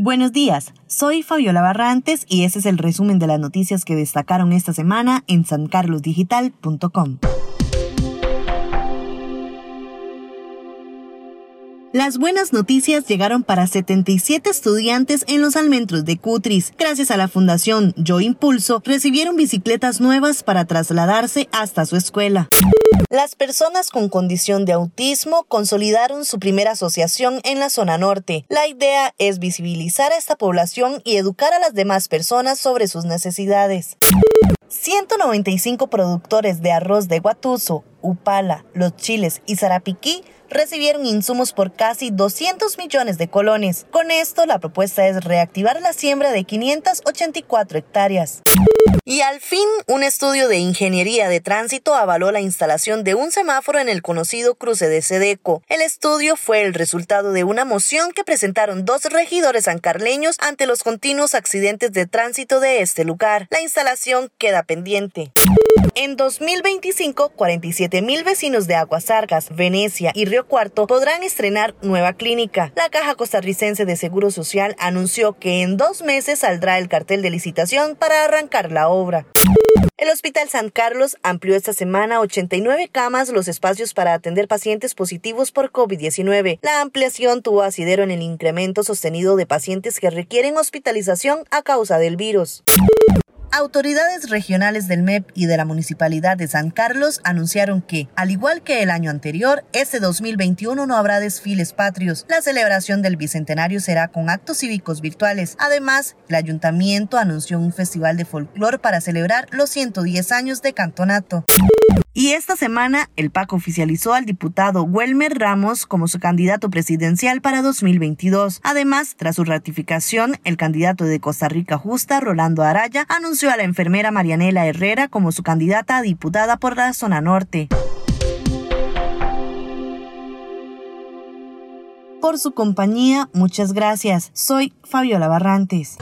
Buenos días, soy Fabiola Barrantes y este es el resumen de las noticias que destacaron esta semana en sancarlosdigital.com. Las buenas noticias llegaron para 77 estudiantes en los almendros de Cutris. Gracias a la Fundación Yo Impulso, recibieron bicicletas nuevas para trasladarse hasta su escuela. Las personas con condición de autismo consolidaron su primera asociación en la zona norte. La idea es visibilizar a esta población y educar a las demás personas sobre sus necesidades. 195 productores de arroz de Guatuso, Upala, Los Chiles y Zarapiquí recibieron insumos por casi 200 millones de colones. Con esto, la propuesta es reactivar la siembra de 584 hectáreas. Y al fin, un estudio de ingeniería de tránsito avaló la instalación de un semáforo en el conocido cruce de Sedeco. El estudio fue el resultado de una moción que presentaron dos regidores sancarleños ante los continuos accidentes de tránsito de este lugar. La instalación queda pendiente. En 2025, 47 mil vecinos de Aguasargas, Venecia y Río Cuarto podrán estrenar nueva clínica. La Caja Costarricense de Seguro Social anunció que en dos meses saldrá el cartel de licitación para arrancar la obra. El Hospital San Carlos amplió esta semana 89 camas los espacios para atender pacientes positivos por COVID-19. La ampliación tuvo asidero en el incremento sostenido de pacientes que requieren hospitalización a causa del virus. Autoridades regionales del MEP y de la Municipalidad de San Carlos anunciaron que, al igual que el año anterior, este 2021 no habrá desfiles patrios. La celebración del Bicentenario será con actos cívicos virtuales. Además, el ayuntamiento anunció un festival de folclor para celebrar los 110 años de cantonato. Y esta semana, el PAC oficializó al diputado Welmer Ramos como su candidato presidencial para 2022. Además, tras su ratificación, el candidato de Costa Rica Justa, Rolando Araya, anunció a la enfermera Marianela Herrera como su candidata a diputada por la zona norte. Por su compañía, muchas gracias. Soy Fabiola Barrantes.